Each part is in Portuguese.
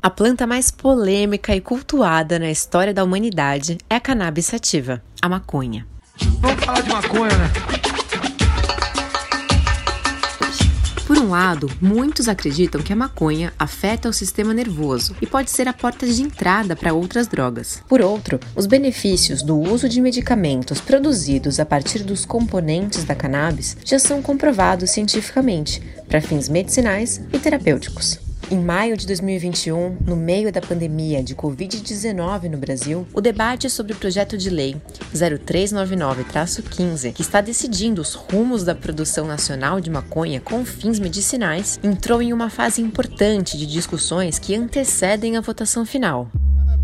A planta mais polêmica e cultuada na história da humanidade é a cannabis sativa, a maconha. Vamos falar de maconha, né? Por um lado, muitos acreditam que a maconha afeta o sistema nervoso e pode ser a porta de entrada para outras drogas. Por outro, os benefícios do uso de medicamentos produzidos a partir dos componentes da cannabis já são comprovados cientificamente para fins medicinais e terapêuticos. Em maio de 2021, no meio da pandemia de Covid-19 no Brasil, o debate sobre o projeto de lei 0399-15, que está decidindo os rumos da produção nacional de maconha com fins medicinais, entrou em uma fase importante de discussões que antecedem a votação final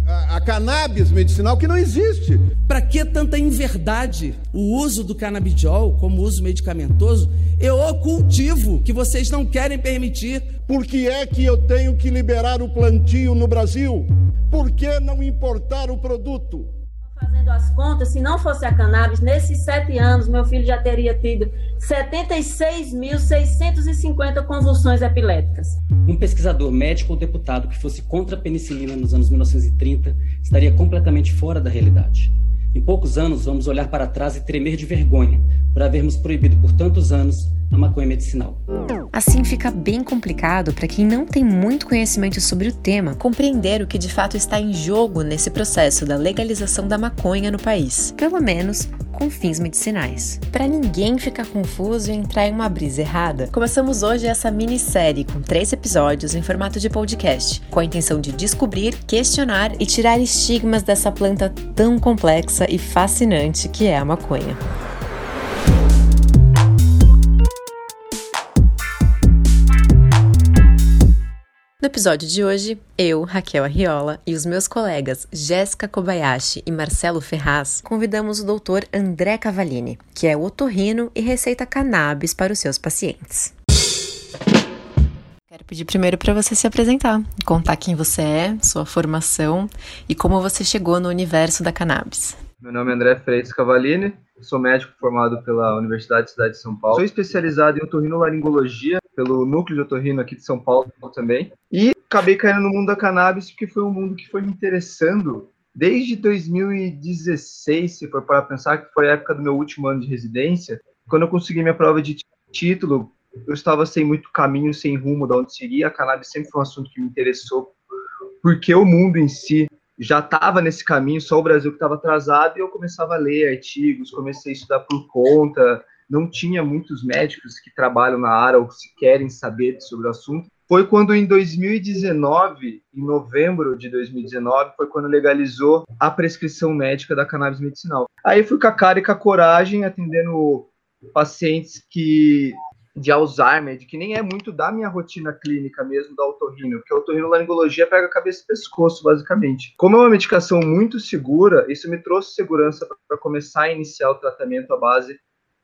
a, a cannabis medicinal que não existe. Para que tanta inverdade? O uso do canabidiol como uso medicamentoso é o cultivo que vocês não querem permitir. Por que é que eu tenho que liberar o plantio no Brasil? Por que não importar o produto? As contas, se não fosse a cannabis, nesses sete anos, meu filho já teria tido 76.650 convulsões epiléticas. Um pesquisador médico ou deputado que fosse contra a penicilina nos anos 1930 estaria completamente fora da realidade. Em poucos anos, vamos olhar para trás e tremer de vergonha por havermos proibido por tantos anos a maconha medicinal. Assim fica bem complicado para quem não tem muito conhecimento sobre o tema compreender o que de fato está em jogo nesse processo da legalização da maconha no país, pelo menos com fins medicinais. Para ninguém ficar confuso e entrar em uma brisa errada, começamos hoje essa minissérie com três episódios em formato de podcast, com a intenção de descobrir, questionar e tirar estigmas dessa planta tão complexa e fascinante que é a maconha. No episódio de hoje, eu, Raquel Arriola, e os meus colegas Jéssica Kobayashi e Marcelo Ferraz convidamos o doutor André Cavalini, que é otorrino e receita cannabis para os seus pacientes. Quero pedir primeiro para você se apresentar, contar quem você é, sua formação e como você chegou no universo da cannabis. Meu nome é André Freitas Cavalini, sou médico formado pela Universidade de Cidade de São Paulo. Sou especializado em otorrinolaringologia pelo núcleo de otorrino aqui de São Paulo também. E acabei caindo no mundo da cannabis porque foi um mundo que foi me interessando desde 2016, se for para pensar que foi a época do meu último ano de residência, quando eu consegui minha prova de título, eu estava sem muito caminho, sem rumo de onde seguir. A cannabis sempre foi um assunto que me interessou, porque o mundo em si já estava nesse caminho, só o Brasil que estava atrasado, e eu começava a ler artigos, comecei a estudar por conta, não tinha muitos médicos que trabalham na área ou se querem saber sobre o assunto. Foi quando em 2019, em novembro de 2019, foi quando legalizou a prescrição médica da cannabis medicinal. Aí fui com a cara e com a coragem atendendo pacientes que de Alzheimer, de que nem é muito da minha rotina clínica mesmo da otorrino, porque a otorrinolaringologia pega cabeça e pescoço, basicamente. Como é uma medicação muito segura, isso me trouxe segurança para começar a iniciar o tratamento à base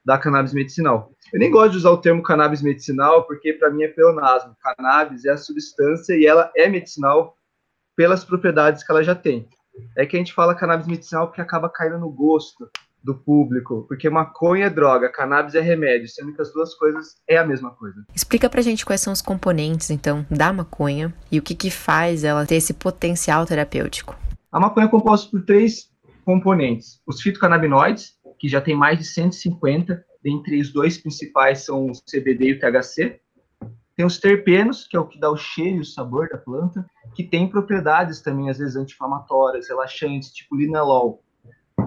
da cannabis medicinal. Eu nem gosto de usar o termo cannabis medicinal, porque para mim é pleonasmo. Cannabis é a substância e ela é medicinal pelas propriedades que ela já tem. É que a gente fala cannabis medicinal porque acaba caindo no gosto, do público, porque maconha é droga, cannabis é remédio, sendo que as duas coisas é a mesma coisa. Explica pra gente quais são os componentes, então, da maconha e o que que faz ela ter esse potencial terapêutico. A maconha é composta por três componentes. Os fitocannabinoides, que já tem mais de 150, dentre os dois principais são o CBD e o THC. Tem os terpenos, que é o que dá o cheiro e o sabor da planta, que tem propriedades também, às vezes, anti-inflamatórias, relaxantes, tipo linalol,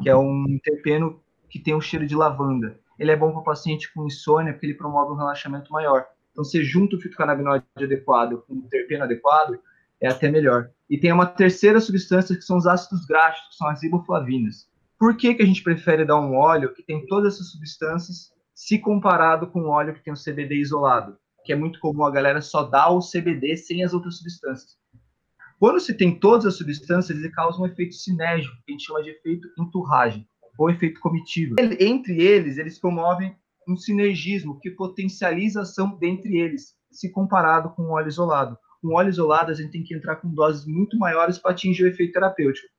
que é um terpeno que tem um cheiro de lavanda. Ele é bom para o paciente com insônia, porque ele promove um relaxamento maior. Então, você junta o fitocannabinoide adequado com o terpeno adequado, é até melhor. E tem uma terceira substância que são os ácidos graxos, que são as riboflavinas. Por que, que a gente prefere dar um óleo que tem todas essas substâncias, se comparado com um óleo que tem o CBD isolado? Que é muito comum a galera só dar o CBD sem as outras substâncias. Quando se tem todas as substâncias, ele causa um efeito sinérgico, que a gente chama de efeito enturragem, ou efeito comitiva. Entre eles, eles promovem um sinergismo que potencializa a ação dentre eles, se comparado com um óleo isolado. Com óleo isolado, a gente tem que entrar com doses muito maiores para atingir o efeito terapêutico.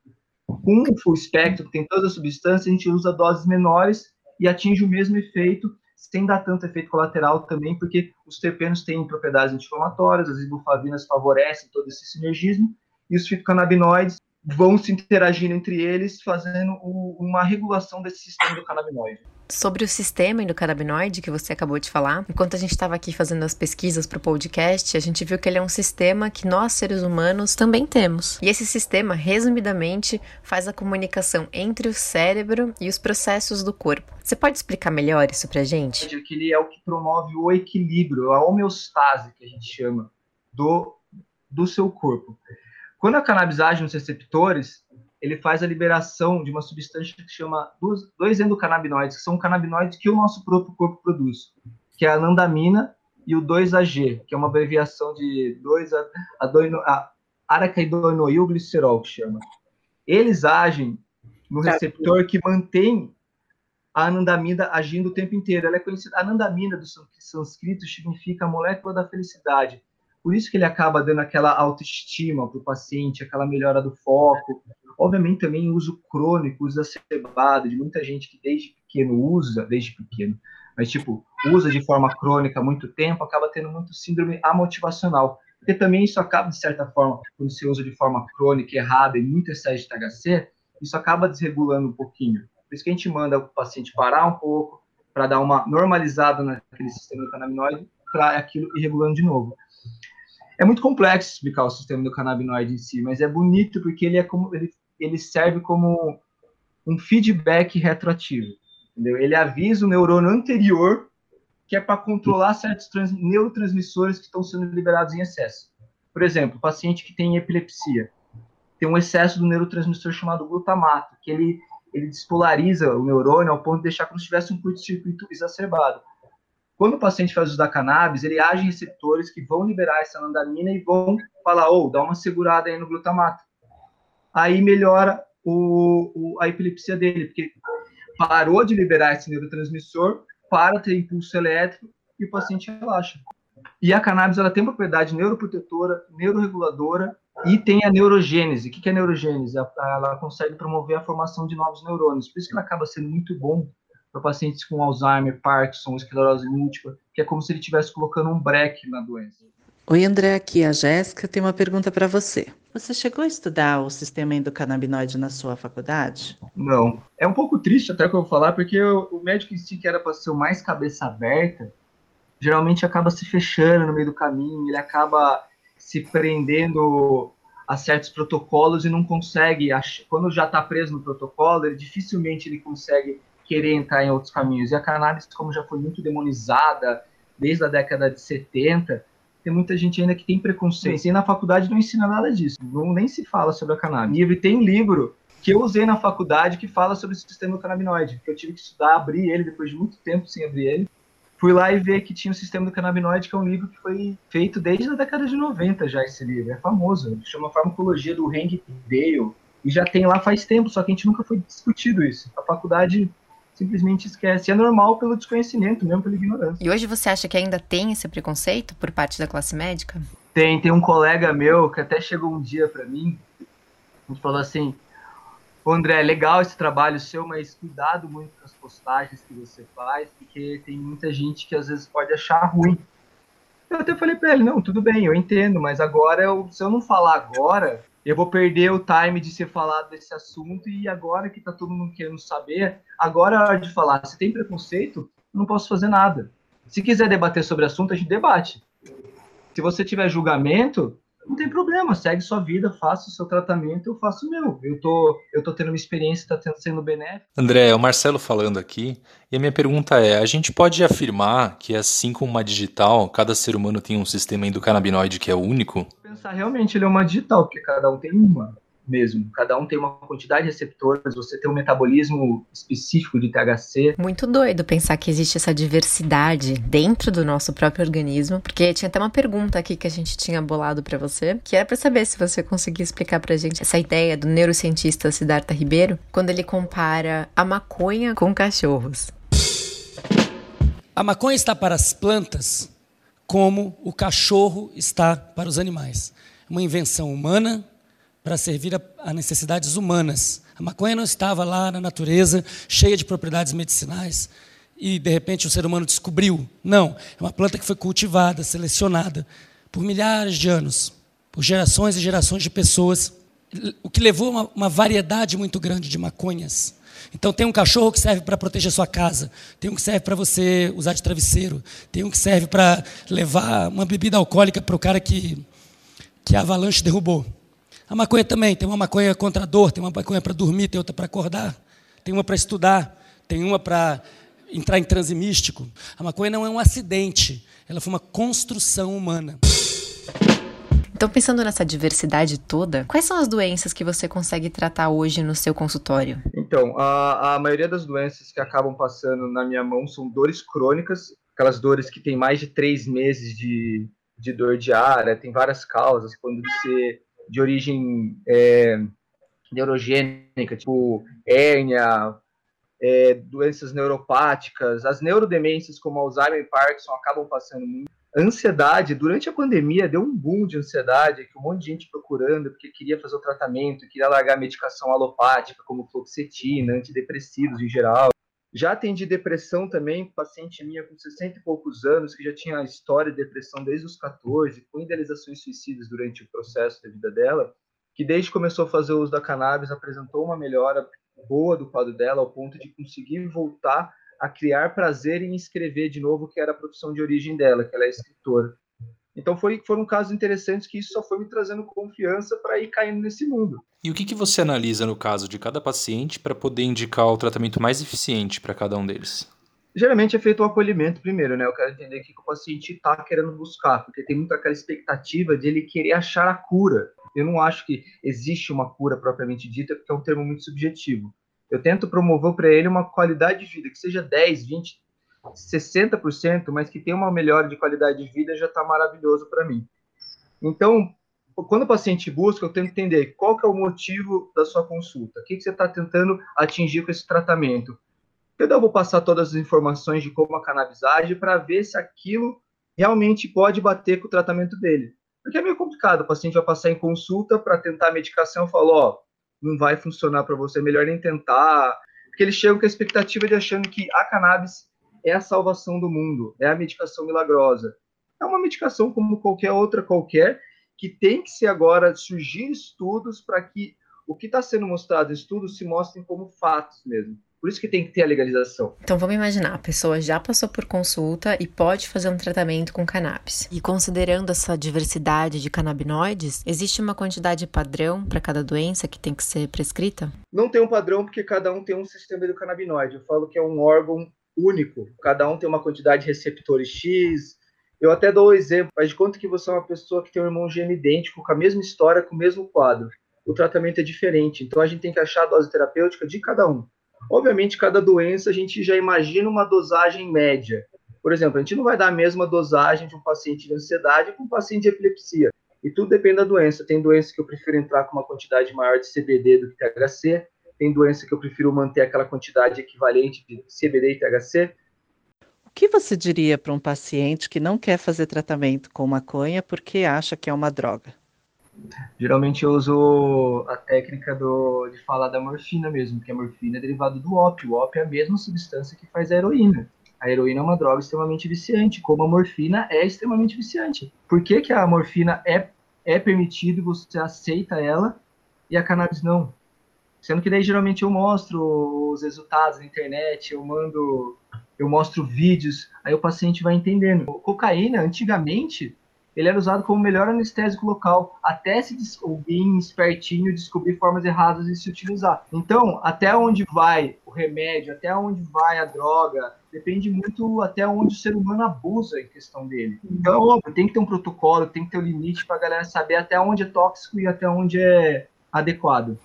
Com o full spectrum, que tem todas as substâncias, a gente usa doses menores e atinge o mesmo efeito sem dar tanto efeito colateral também, porque os terpenos têm propriedades anti-inflamatórias, as ibufavinas favorecem todo esse sinergismo, e os fitocannabinoides vão se interagindo entre eles, fazendo uma regulação desse sistema do canabinoide. Sobre o sistema endocannabinoide que você acabou de falar, enquanto a gente estava aqui fazendo as pesquisas para o podcast, a gente viu que ele é um sistema que nós, seres humanos, também temos. E esse sistema, resumidamente, faz a comunicação entre o cérebro e os processos do corpo. Você pode explicar melhor isso para a gente? Que ele é o que promove o equilíbrio, a homeostase, que a gente chama, do, do seu corpo. Quando a cannabis age nos receptores, ele faz a liberação de uma substância que chama dois endocannabinoides, que são canabinoides que o nosso próprio corpo produz, que é a anandamina e o 2-AG, que é uma abreviação de 2 a, a, araquidonoil glicerol, que chama. Eles agem no tá. receptor que mantém a anandamina agindo o tempo inteiro. Ela é conhecida, a anandamina do sânscrito significa molécula da felicidade. Por isso que ele acaba dando aquela autoestima para o paciente, aquela melhora do foco, Obviamente também uso crônico, uso exacerbado, de muita gente que desde pequeno usa, desde pequeno, mas tipo, usa de forma crônica muito tempo, acaba tendo muito síndrome amotivacional. Porque também isso acaba, de certa forma, quando você usa de forma crônica, errada e muito excesso de THC, isso acaba desregulando um pouquinho. Por isso que a gente manda o paciente parar um pouco, para dar uma normalizada naquele sistema canabinoide, para aquilo ir regulando de novo. É muito complexo explicar o sistema do canabinoide em si, mas é bonito porque ele é como ele ele serve como um feedback retroativo. Entendeu? Ele avisa o neurônio anterior que é para controlar certos neurotransmissores que estão sendo liberados em excesso. Por exemplo, paciente que tem epilepsia tem um excesso do neurotransmissor chamado glutamato, que ele, ele despolariza o neurônio ao ponto de deixar como se tivesse um curto-circuito exacerbado. Quando o paciente faz uso da cannabis, ele age em receptores que vão liberar essa anandamina e vão falar, ou oh, dá uma segurada aí no glutamato aí melhora o, o, a epilepsia dele, porque parou de liberar esse neurotransmissor, para ter impulso elétrico e o paciente relaxa. E a cannabis ela tem propriedade neuroprotetora, neuroreguladora e tem a neurogênese. O que é neurogênese? Ela consegue promover a formação de novos neurônios. Por isso que ela acaba sendo muito bom para pacientes com Alzheimer, Parkinson, esclerose múltipla, que é como se ele estivesse colocando um breque na doença. Oi, André, aqui a Jéssica tem uma pergunta para você. Você chegou a estudar o sistema endocannabinoide na sua faculdade? Não. É um pouco triste até que eu vou falar, porque o médico em si, que era para ser o mais cabeça aberta, geralmente acaba se fechando no meio do caminho, ele acaba se prendendo a certos protocolos e não consegue, quando já está preso no protocolo, ele dificilmente ele consegue querer entrar em outros caminhos. E a cannabis, como já foi muito demonizada desde a década de 70, tem muita gente ainda que tem preconceito. E na faculdade não ensina nada disso. Não, nem se fala sobre a cannabis. E tem um livro que eu usei na faculdade que fala sobre o sistema canabinoide. Que eu tive que estudar, abrir ele depois de muito tempo sem abrir ele. Fui lá e ver que tinha o sistema do canabinoide, que é um livro que foi feito desde a década de 90 já esse livro. É famoso. Chama Farmacologia do Hank Dale. E já tem lá faz tempo, só que a gente nunca foi discutido isso. A faculdade simplesmente esquece. É normal pelo desconhecimento, mesmo pela ignorância. E hoje você acha que ainda tem esse preconceito por parte da classe médica? Tem, tem um colega meu que até chegou um dia para mim e falou assim: André, legal esse trabalho seu, mas cuidado muito com as postagens que você faz, porque tem muita gente que às vezes pode achar ruim. Eu até falei para ele: não, tudo bem, eu entendo, mas agora, eu, se eu não falar agora, eu vou perder o time de ser falado desse assunto e agora que tá todo mundo querendo saber, agora é hora de falar. Se tem preconceito, eu não posso fazer nada. Se quiser debater sobre o assunto, a gente debate. Se você tiver julgamento, não tem problema, segue sua vida, faça o seu tratamento, eu faço o meu. Eu tô, eu tô tendo uma experiência, está sendo benéfico. André, é o Marcelo falando aqui, e a minha pergunta é: a gente pode afirmar que, assim como uma digital, cada ser humano tem um sistema endocannabinoide que é único? Pensar realmente ele é uma digital, porque cada um tem uma mesmo. Cada um tem uma quantidade de receptores, você tem um metabolismo específico de THC. Muito doido pensar que existe essa diversidade dentro do nosso próprio organismo, porque tinha até uma pergunta aqui que a gente tinha bolado para você, que era para saber se você conseguia explicar pra gente essa ideia do neurocientista Siddhartha Ribeiro, quando ele compara a maconha com cachorros. A maconha está para as plantas como o cachorro está para os animais. Uma invenção humana para servir a, a, necessidades humanas. A maconha não estava lá na natureza, cheia de propriedades medicinais. e de repente o ser humano descobriu. Não, é uma planta que foi cultivada, selecionada por milhares de anos, por gerações e gerações de pessoas, o que levou uma, uma variedade muito grande de maconhas. Então tem um cachorro que serve para proteger sua casa, tem um que serve para você usar de travesseiro, tem um que serve para levar uma bebida alcoólica para o cara que, que a avalanche derrubou. A maconha também, tem uma maconha contra a dor, tem uma maconha para dormir, tem outra para acordar, tem uma para estudar, tem uma para entrar em transe místico. A maconha não é um acidente, ela foi uma construção humana. Então, pensando nessa diversidade toda, quais são as doenças que você consegue tratar hoje no seu consultório? Então, a, a maioria das doenças que acabam passando na minha mão são dores crônicas, aquelas dores que tem mais de três meses de, de dor diária, tem várias causas, quando ser de origem é, neurogênica, tipo hérnia, é, doenças neuropáticas, as neurodemências como Alzheimer e Parkinson acabam passando muito. Ansiedade, durante a pandemia deu um boom de ansiedade, que um monte de gente procurando porque queria fazer o tratamento, queria largar medicação alopática, como fluoxetina, antidepressivos em geral. Já atendi depressão também, paciente minha com 60 e poucos anos, que já tinha história de depressão desde os 14, com idealizações suicidas durante o processo da vida dela, que desde que começou a fazer o uso da cannabis apresentou uma melhora boa do quadro dela, ao ponto de conseguir voltar a criar prazer em escrever de novo, que era a profissão de origem dela, que ela é escritora. Então foi, foram casos interessantes que isso só foi me trazendo confiança para ir caindo nesse mundo. E o que, que você analisa no caso de cada paciente para poder indicar o tratamento mais eficiente para cada um deles? Geralmente é feito o acolhimento primeiro, né? Eu quero entender o que o paciente está querendo buscar, porque tem muito aquela expectativa de ele querer achar a cura. Eu não acho que existe uma cura propriamente dita, porque é um termo muito subjetivo. Eu tento promover para ele uma qualidade de vida, que seja 10, 20, 60%, mas que tenha uma melhora de qualidade de vida, já está maravilhoso para mim. Então, quando o paciente busca, eu tento entender qual que é o motivo da sua consulta, o que, que você está tentando atingir com esse tratamento. Eu vou passar todas as informações de como a cannabis age para ver se aquilo realmente pode bater com o tratamento dele. Porque é meio complicado, o paciente vai passar em consulta para tentar a medicação, eu falo, ó, não vai funcionar para você, é melhor nem tentar. Porque eles chegam com a expectativa de achando que a cannabis é a salvação do mundo, é a medicação milagrosa. É uma medicação como qualquer outra qualquer, que tem que ser agora surgir estudos para que o que está sendo mostrado em estudos se mostrem como fatos mesmo. Por isso que tem que ter a legalização. Então vamos imaginar, a pessoa já passou por consulta e pode fazer um tratamento com cannabis. E considerando essa diversidade de canabinoides, existe uma quantidade padrão para cada doença que tem que ser prescrita? Não tem um padrão porque cada um tem um sistema do canabinoide. Eu falo que é um órgão único. Cada um tem uma quantidade de receptores X. Eu até dou o um exemplo, faz de conta que você é uma pessoa que tem um irmão gêmeo idêntico, com a mesma história, com o mesmo quadro. O tratamento é diferente. Então a gente tem que achar a dose terapêutica de cada um. Obviamente, cada doença a gente já imagina uma dosagem média. Por exemplo, a gente não vai dar a mesma dosagem de um paciente de ansiedade com um paciente de epilepsia. E tudo depende da doença. Tem doenças que eu prefiro entrar com uma quantidade maior de CBD do que THC. Tem doença que eu prefiro manter aquela quantidade equivalente de CBD e THC. O que você diria para um paciente que não quer fazer tratamento com maconha porque acha que é uma droga? Geralmente eu uso a técnica do, de falar da morfina mesmo, porque a morfina é derivada do ópio. O ópio é a mesma substância que faz a heroína. A heroína é uma droga extremamente viciante, como a morfina é extremamente viciante. Por que, que a morfina é, é permitido, você aceita ela, e a cannabis não? Sendo que daí geralmente eu mostro os resultados na internet, eu mando, eu mostro vídeos, aí o paciente vai entendendo. Cocaína, antigamente, ele era usado como melhor anestésico local, até se alguém espertinho descobrir formas erradas de se utilizar. Então, até onde vai o remédio, até onde vai a droga, depende muito até onde o ser humano abusa em questão dele. Então, tem que ter um protocolo, tem que ter um limite para a galera saber até onde é tóxico e até onde é adequado.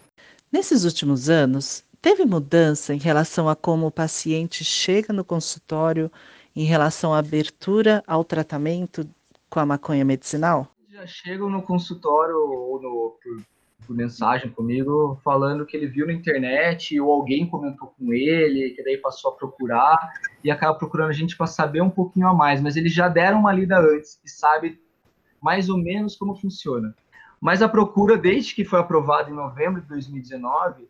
Nesses últimos anos, teve mudança em relação a como o paciente chega no consultório em relação à abertura ao tratamento com a maconha medicinal? Já chegam no consultório ou no, por, por, mensagem comigo falando que ele viu na internet ou alguém comentou com ele, que daí passou a procurar e acaba procurando a gente para saber um pouquinho a mais, mas eles já deram uma lida antes e sabe mais ou menos como funciona. Mas a procura, desde que foi aprovado em novembro de 2019,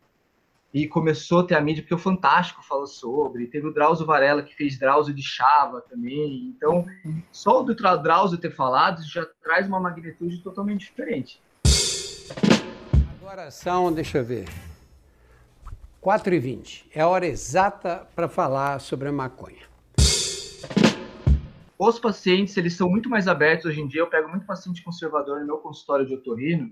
e começou a ter a mídia, porque o Fantástico falou sobre, teve o Drauzio Varela, que fez Drauzio de Chava também, então só o do Drauzio ter falado já traz uma magnitude totalmente diferente. Agora são, deixa eu ver, 4h20, é a hora exata para falar sobre a maconha. Os pacientes, eles são muito mais abertos hoje em dia, eu pego muito paciente conservador no meu consultório de otorrino,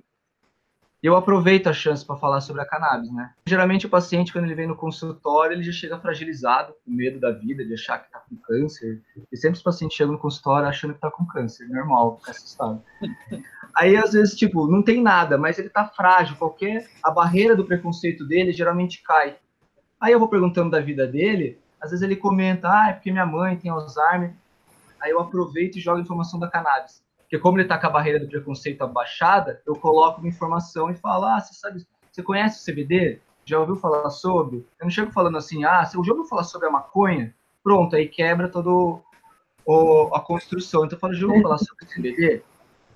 eu aproveito a chance para falar sobre a cannabis, né? Geralmente o paciente, quando ele vem no consultório, ele já chega fragilizado, com medo da vida, de achar que está com câncer. E sempre os pacientes chegam no consultório achando que está com câncer, normal, fica assustado. Aí, às vezes, tipo, não tem nada, mas ele está frágil, qualquer... A barreira do preconceito dele geralmente cai. Aí eu vou perguntando da vida dele, às vezes ele comenta, ah, é porque minha mãe tem Alzheimer. Aí eu aproveito e jogo a informação da cannabis. Porque como ele está com a barreira do preconceito abaixada, eu coloco uma informação e falo, ah, você sabe, você conhece o CBD? Já ouviu falar sobre? Eu não chego falando assim, ah, você já ouviu falar sobre a maconha? Pronto, aí quebra todo o, a construção. Então eu falo, já ouviu falar sobre o CBD?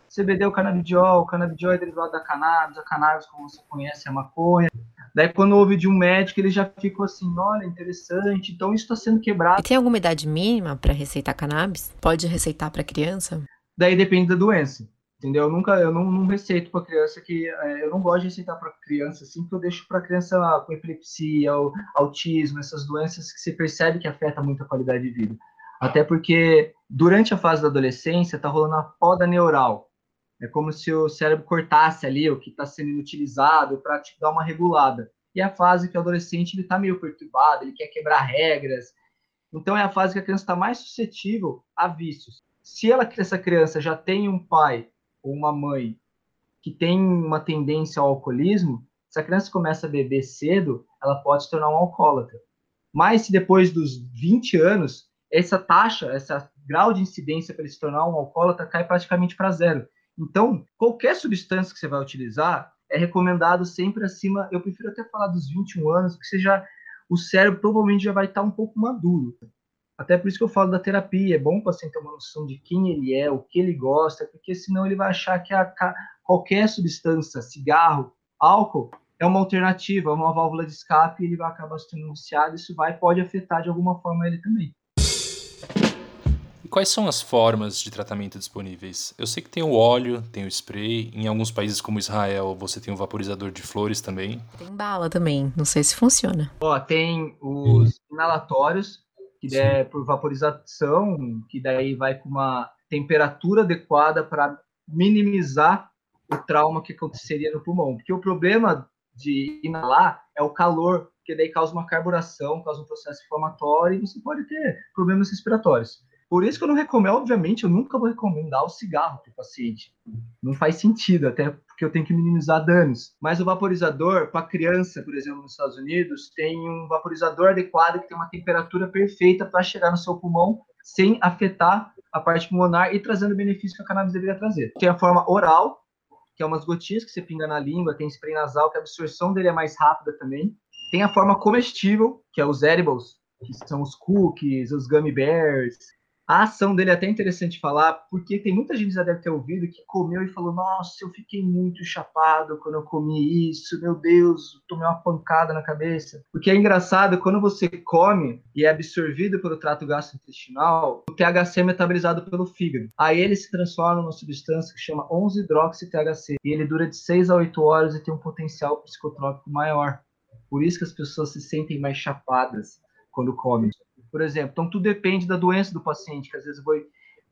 CBD é o canabidiol, o canabidiol é derivado da cannabis, a cannabis, como você conhece, é a maconha. Daí, quando ouve de um médico, ele já ficou assim: olha, interessante, então isso está sendo quebrado. E tem alguma idade mínima para receitar cannabis? Pode receitar para criança? Daí depende da doença. Entendeu? Eu nunca, eu não, não receito para criança que é, eu não gosto de receitar para criança assim, porque eu deixo para criança com epilepsia, autismo, essas doenças que você percebe que afeta muito a qualidade de vida. Até porque durante a fase da adolescência tá rolando a poda neural. É como se o cérebro cortasse ali o que está sendo inutilizado para te dar uma regulada. E é a fase que o adolescente ele está meio perturbado, ele quer quebrar regras. Então é a fase que a criança está mais suscetível a vícios se ela, essa criança já tem um pai ou uma mãe que tem uma tendência ao alcoolismo, se a criança começa a beber cedo, ela pode se tornar um alcoólatra. Mas se depois dos 20 anos, essa taxa, esse grau de incidência para ele se tornar um alcoólatra cai praticamente para zero. Então, qualquer substância que você vai utilizar é recomendado sempre acima, eu prefiro até falar dos 21 anos, porque você já, o cérebro provavelmente já vai estar um pouco maduro. Até por isso que eu falo da terapia. É bom o paciente ter uma noção de quem ele é, o que ele gosta, porque senão ele vai achar que a, qualquer substância, cigarro, álcool, é uma alternativa, é uma válvula de escape e ele vai acabar se tornando viciado. Isso vai pode afetar de alguma forma ele também. E quais são as formas de tratamento disponíveis? Eu sei que tem o óleo, tem o spray. Em alguns países como Israel, você tem o vaporizador de flores também. Tem bala também. Não sei se funciona. Ó, tem os inalatórios que é por vaporização, que daí vai com uma temperatura adequada para minimizar o trauma que aconteceria no pulmão. Porque o problema de inalar é o calor, que daí causa uma carburação, causa um processo inflamatório e você pode ter problemas respiratórios. Por isso que eu não recomendo, obviamente, eu nunca vou recomendar o cigarro para o paciente. Não faz sentido, até porque eu tenho que minimizar danos. Mas o vaporizador, para criança, por exemplo, nos Estados Unidos, tem um vaporizador adequado que tem uma temperatura perfeita para chegar no seu pulmão sem afetar a parte pulmonar e trazendo o benefício que a cannabis deveria trazer. Tem a forma oral, que é umas gotinhas que você pinga na língua, tem spray nasal, que a absorção dele é mais rápida também. Tem a forma comestível, que é os edibles, que são os cookies, os gummy bears, a ação dele é até interessante falar, porque tem muita gente que já deve ter ouvido que comeu e falou: Nossa, eu fiquei muito chapado quando eu comi isso, meu Deus, tomei uma pancada na cabeça. Porque é engraçado, quando você come e é absorvido pelo trato gastrointestinal, o THC é metabolizado pelo fígado. Aí ele se transforma numa substância que chama 11-hidroxi-THC, e ele dura de 6 a 8 horas e tem um potencial psicotrópico maior. Por isso que as pessoas se sentem mais chapadas quando comem por exemplo. Então, tudo depende da doença do paciente, que às vezes vai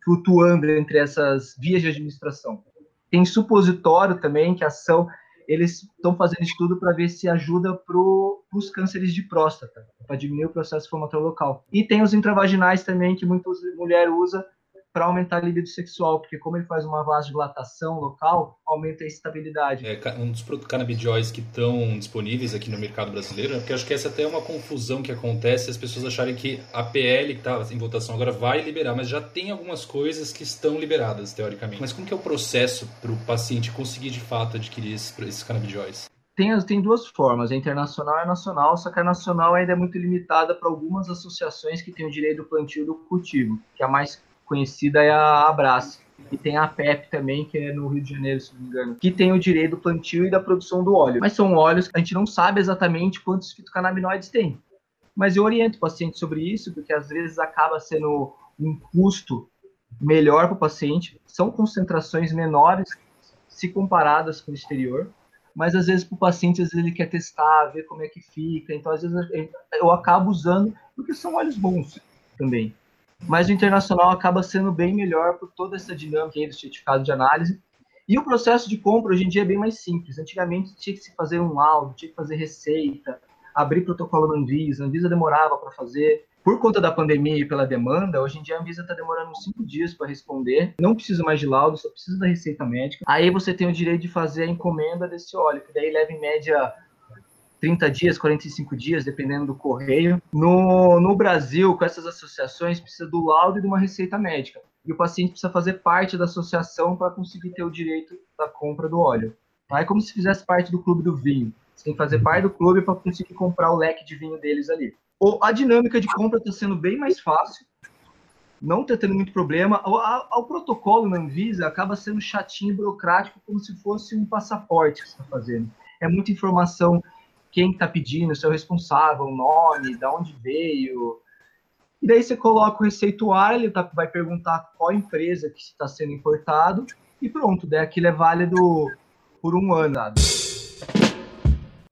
flutuando entre essas vias de administração. Tem supositório também, que ação, eles estão fazendo estudo para ver se ajuda para os cânceres de próstata, para diminuir o processo inflamatório local. E tem os intravaginais também, que muitas mulheres usam para aumentar a libido sexual, porque como ele faz uma vasodilatação local, aumenta a estabilidade. É um dos produtos cannabidiois que estão disponíveis aqui no mercado brasileiro, né? porque acho que essa até é uma confusão que acontece, as pessoas acharem que a PL que está em votação agora vai liberar, mas já tem algumas coisas que estão liberadas, teoricamente. Mas como que é o processo para o paciente conseguir de fato adquirir esses, esses cannabidiois? Tem, tem duas formas, a internacional e a nacional, só que a nacional ainda é muito limitada para algumas associações que têm o direito do plantio do cultivo, que é a mais conhecida é a Abrace. e tem a PEP também, que é no Rio de Janeiro, se não me engano, que tem o direito do plantio e da produção do óleo. Mas são óleos que a gente não sabe exatamente quantos fitocannabinoides tem. Mas eu oriento o paciente sobre isso, porque às vezes acaba sendo um custo melhor para o paciente. São concentrações menores se comparadas com o exterior, mas às vezes para o paciente às vezes ele quer testar, ver como é que fica. Então às vezes eu acabo usando porque são óleos bons também mas o internacional acaba sendo bem melhor por toda essa dinâmica aí do certificado de análise. E o processo de compra hoje em dia é bem mais simples. Antigamente tinha que se fazer um laudo, tinha que fazer receita, abrir protocolo na Anvisa, a Anvisa demorava para fazer. Por conta da pandemia e pela demanda, hoje em dia a Anvisa está demorando cinco dias para responder. Não precisa mais de laudo, só precisa da receita médica. Aí você tem o direito de fazer a encomenda desse óleo, que daí leva em média 30 dias, 45 dias, dependendo do correio. No, no Brasil, com essas associações, precisa do laudo e de uma receita médica. E o paciente precisa fazer parte da associação para conseguir ter o direito da compra do óleo. É como se fizesse parte do clube do vinho. Você tem que fazer parte do clube para conseguir comprar o leque de vinho deles ali. A dinâmica de compra está sendo bem mais fácil, não está tendo muito problema. O, a, o protocolo na Anvisa acaba sendo chatinho, burocrático, como se fosse um passaporte que você está fazendo. É muita informação quem está pedindo, seu responsável, o nome, de onde veio. E daí você coloca o receituário, ele tá, vai perguntar qual empresa que está sendo importado, e pronto, daí aquilo é válido por um ano.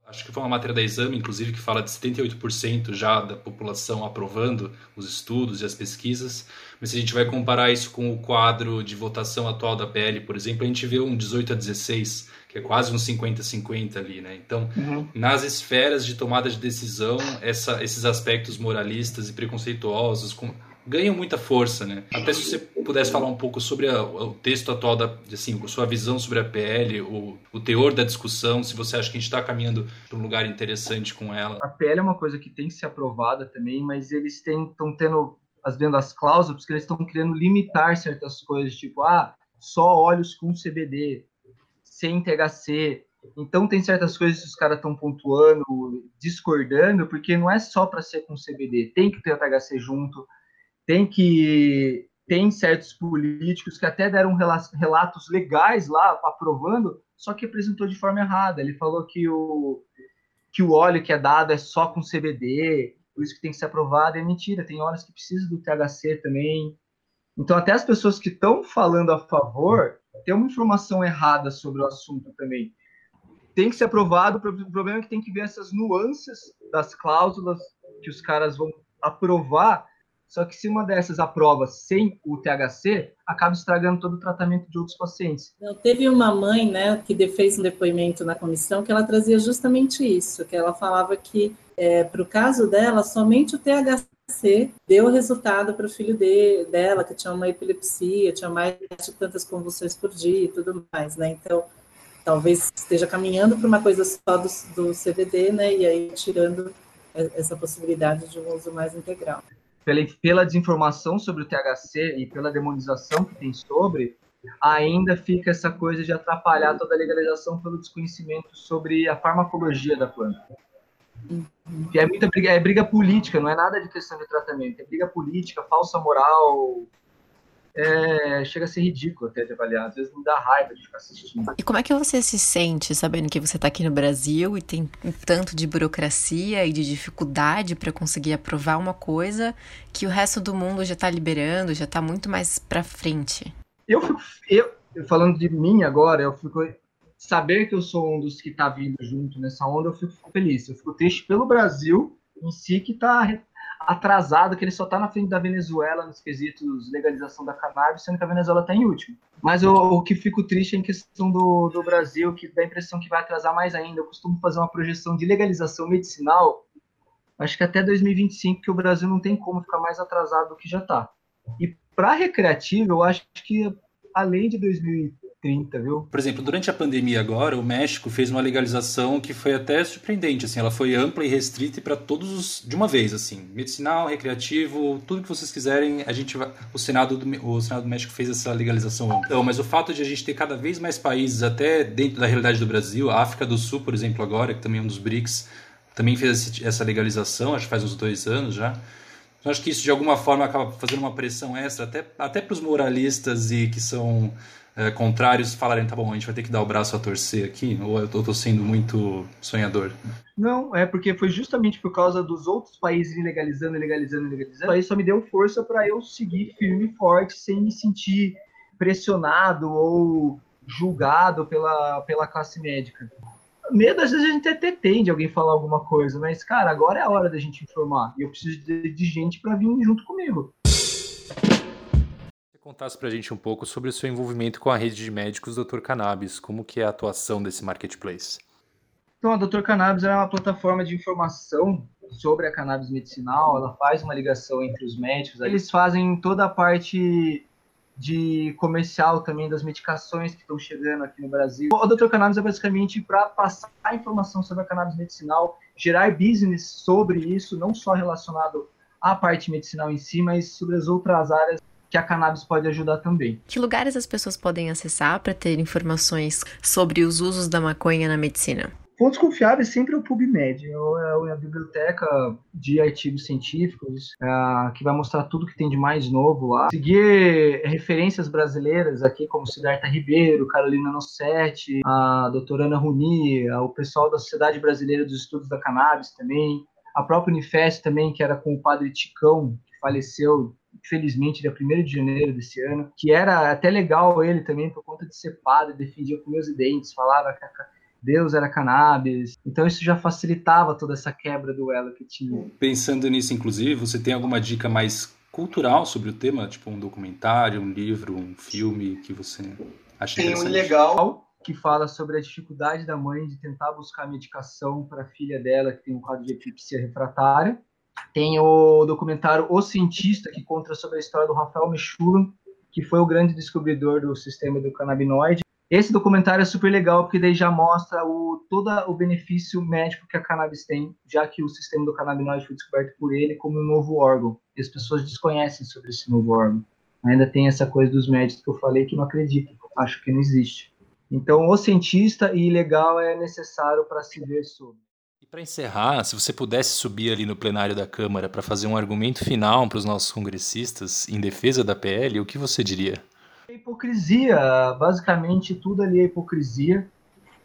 Acho que foi uma matéria da Exame, inclusive, que fala de 78% já da população aprovando os estudos e as pesquisas. Mas se a gente vai comparar isso com o quadro de votação atual da PL, por exemplo, a gente vê um 18 a 16 que é quase um 50-50 ali, né? Então, uhum. nas esferas de tomada de decisão, essa, esses aspectos moralistas e preconceituosos com, ganham muita força, né? Até se você pudesse falar um pouco sobre a, o texto atual, da, assim, sua visão sobre a PL, o, o teor da discussão, se você acha que a gente está caminhando para um lugar interessante com ela. A PL é uma coisa que tem que ser aprovada também, mas eles estão tendo as vendas cláusulas porque eles estão querendo limitar certas coisas, tipo, ah, só óleos com CBD, sem THC. Então tem certas coisas que os caras estão pontuando, discordando, porque não é só para ser com CBD, tem que ter o THC junto, tem que tem certos políticos que até deram relatos legais lá aprovando, só que apresentou de forma errada. Ele falou que o que o óleo que é dado é só com CBD, por isso que tem que ser aprovado, é mentira. Tem óleos que precisam do THC também. Então até as pessoas que estão falando a favor tem uma informação errada sobre o assunto também. Tem que ser aprovado, o problema é que tem que ver essas nuances das cláusulas que os caras vão aprovar, só que se uma dessas aprova sem o THC, acaba estragando todo o tratamento de outros pacientes. Teve uma mãe, né, que fez um depoimento na comissão que ela trazia justamente isso, que ela falava que é, para o caso dela, somente o THC deu resultado para o filho de, dela, que tinha uma epilepsia, tinha mais de tantas convulsões por dia e tudo mais, né? Então, talvez esteja caminhando para uma coisa só do, do CBD, né? E aí tirando essa possibilidade de um uso mais integral. Pela, pela desinformação sobre o THC e pela demonização que tem sobre, ainda fica essa coisa de atrapalhar toda a legalização pelo desconhecimento sobre a farmacologia da planta. Uhum. é muita briga, é briga política, não é nada de questão de tratamento, é briga política, falsa moral. É, chega a ser ridículo até de avaliar, às vezes me dá raiva de ficar assistindo. E como é que você se sente sabendo que você está aqui no Brasil e tem um tanto de burocracia e de dificuldade para conseguir aprovar uma coisa que o resto do mundo já está liberando, já está muito mais para frente? Eu fico, eu, falando de mim agora, eu fico saber que eu sou um dos que está vindo junto nessa onda, eu fico feliz. Eu fico triste pelo Brasil em si, que está atrasado, que ele só está na frente da Venezuela nos quesitos legalização da cannabis, sendo que a Venezuela está em último. Mas eu, o que fico triste é em questão do, do Brasil, que dá a impressão que vai atrasar mais ainda. Eu costumo fazer uma projeção de legalização medicinal, acho que até 2025, que o Brasil não tem como ficar mais atrasado do que já está. E para recreativo, eu acho que além de 2030, viu? Por exemplo, durante a pandemia agora, o México fez uma legalização que foi até surpreendente, assim, ela foi ampla e restrita para todos os, de uma vez, assim, medicinal, recreativo, tudo que vocês quiserem, a gente o Senado do, o Senado do México fez essa legalização ampla. Então, mas o fato de a gente ter cada vez mais países até dentro da realidade do Brasil, a África do Sul, por exemplo, agora, que também é um dos BRICS, também fez essa legalização, acho que faz uns dois anos já, Eu acho que isso de alguma forma acaba fazendo uma pressão extra, até, até para os moralistas e que são é, contrários falarem, tá bom, a gente vai ter que dar o braço a torcer aqui, ou eu estou sendo muito sonhador? Não, é porque foi justamente por causa dos outros países legalizando, legalizando, legalizando, aí só me deu força para eu seguir firme e forte, sem me sentir pressionado ou julgado pela, pela classe médica medo, às vezes a gente até tem de alguém falar alguma coisa, mas, cara, agora é a hora da gente informar. E eu preciso de, de gente para vir junto comigo. Contasse pra gente um pouco sobre o seu envolvimento com a rede de médicos Dr. Cannabis, como que é a atuação desse marketplace? Então, a Dr. Cannabis é uma plataforma de informação sobre a cannabis medicinal, ela faz uma ligação entre os médicos, eles fazem toda a parte de comercial também das medicações que estão chegando aqui no Brasil. O Dr. Cannabis é basicamente para passar informação sobre a cannabis medicinal, gerar business sobre isso, não só relacionado à parte medicinal em si, mas sobre as outras áreas que a cannabis pode ajudar também. Que lugares as pessoas podem acessar para ter informações sobre os usos da maconha na medicina? Fontes confiáveis sempre é o PubMed, é, é a biblioteca de artigos científicos, é, que vai mostrar tudo que tem de mais novo lá. Seguir referências brasileiras aqui, como Siddhartha Ribeiro, Carolina Nossetti, a doutora Ana Runi, o pessoal da Sociedade Brasileira dos Estudos da Cannabis também, a própria Unifest também, que era com o padre Ticão, que faleceu infelizmente, dia 1 de janeiro desse ano, que era até legal ele também, por conta de ser padre, defendia com meus dentes, falava que a Deus era cannabis. Então isso já facilitava toda essa quebra do elo que tinha. Pensando nisso, inclusive, você tem alguma dica mais cultural sobre o tema? Tipo um documentário, um livro, um filme que você acha tem interessante? Tem um legal que fala sobre a dificuldade da mãe de tentar buscar medicação para a filha dela que tem um quadro de epilepsia refratária. Tem o documentário O Cientista, que conta sobre a história do Rafael Mechoulam, que foi o grande descobridor do sistema do canabinoide. Esse documentário é super legal porque daí já mostra o, todo o benefício médico que a cannabis tem, já que o sistema do canabinoide foi descoberto por ele como um novo órgão. E as pessoas desconhecem sobre esse novo órgão. Ainda tem essa coisa dos médicos que eu falei que não acreditam, acho que não existe. Então, o cientista e legal é necessário para se ver sobre. Para encerrar, se você pudesse subir ali no plenário da Câmara para fazer um argumento final para os nossos congressistas em defesa da PL, o que você diria? É hipocrisia, basicamente tudo ali é hipocrisia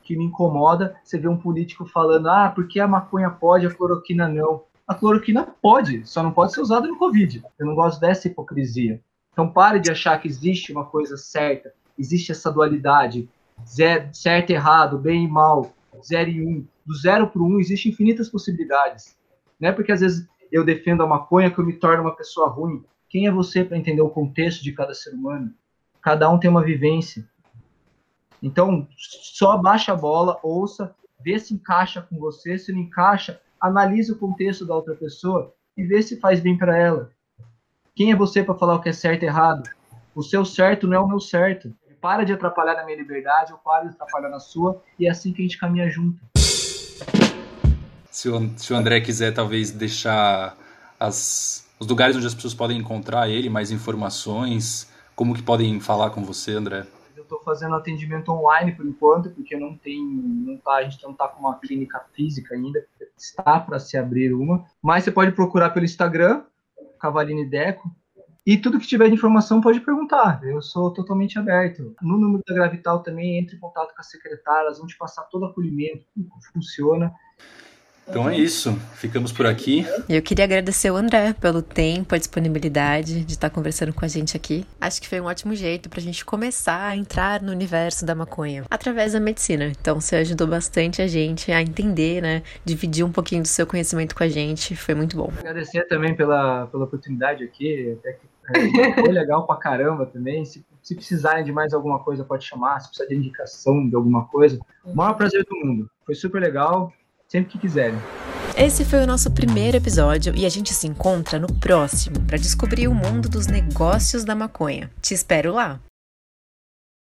que me incomoda. Você vê um político falando, ah, porque a maconha pode, a cloroquina não. A cloroquina pode, só não pode ser usada no Covid. Eu não gosto dessa hipocrisia. Então pare de achar que existe uma coisa certa, existe essa dualidade, certo errado, bem e mal, zero e um. Do zero para o um existem infinitas possibilidades. Não é porque às vezes eu defendo a maconha que eu me torno uma pessoa ruim. Quem é você para entender o contexto de cada ser humano? cada um tem uma vivência. Então, só baixa a bola, ouça, vê se encaixa com você, se não encaixa, analise o contexto da outra pessoa e vê se faz bem para ela. Quem é você para falar o que é certo e errado? O seu certo não é o meu certo. Para de atrapalhar na minha liberdade, eu paro de atrapalhar na sua, e é assim que a gente caminha junto. Se o, se o André quiser, talvez, deixar as, os lugares onde as pessoas podem encontrar ele, mais informações, como que podem falar com você, André? Eu estou fazendo atendimento online por enquanto, porque não tem, não tá, a gente não está com uma clínica física ainda, está para se abrir uma. Mas você pode procurar pelo Instagram, Cavaline Deco, e tudo que tiver de informação pode perguntar. Eu sou totalmente aberto. No número da Gravital também entre em contato com a secretária, elas vão te passar todo o acolhimento, como funciona. Então é isso, ficamos por aqui. Eu queria agradecer o André pelo tempo, a disponibilidade de estar conversando com a gente aqui. Acho que foi um ótimo jeito para a gente começar a entrar no universo da maconha através da medicina. Então você ajudou bastante a gente a entender, né? Dividir um pouquinho do seu conhecimento com a gente, foi muito bom. Agradecer também pela, pela oportunidade aqui, até que é, foi legal pra caramba também. Se, se precisarem de mais alguma coisa, pode chamar. Se precisar de indicação de alguma coisa, o maior prazer do mundo. Foi super legal sempre que quiserem. Esse foi o nosso primeiro episódio e a gente se encontra no próximo para descobrir o mundo dos negócios da maconha. Te espero lá!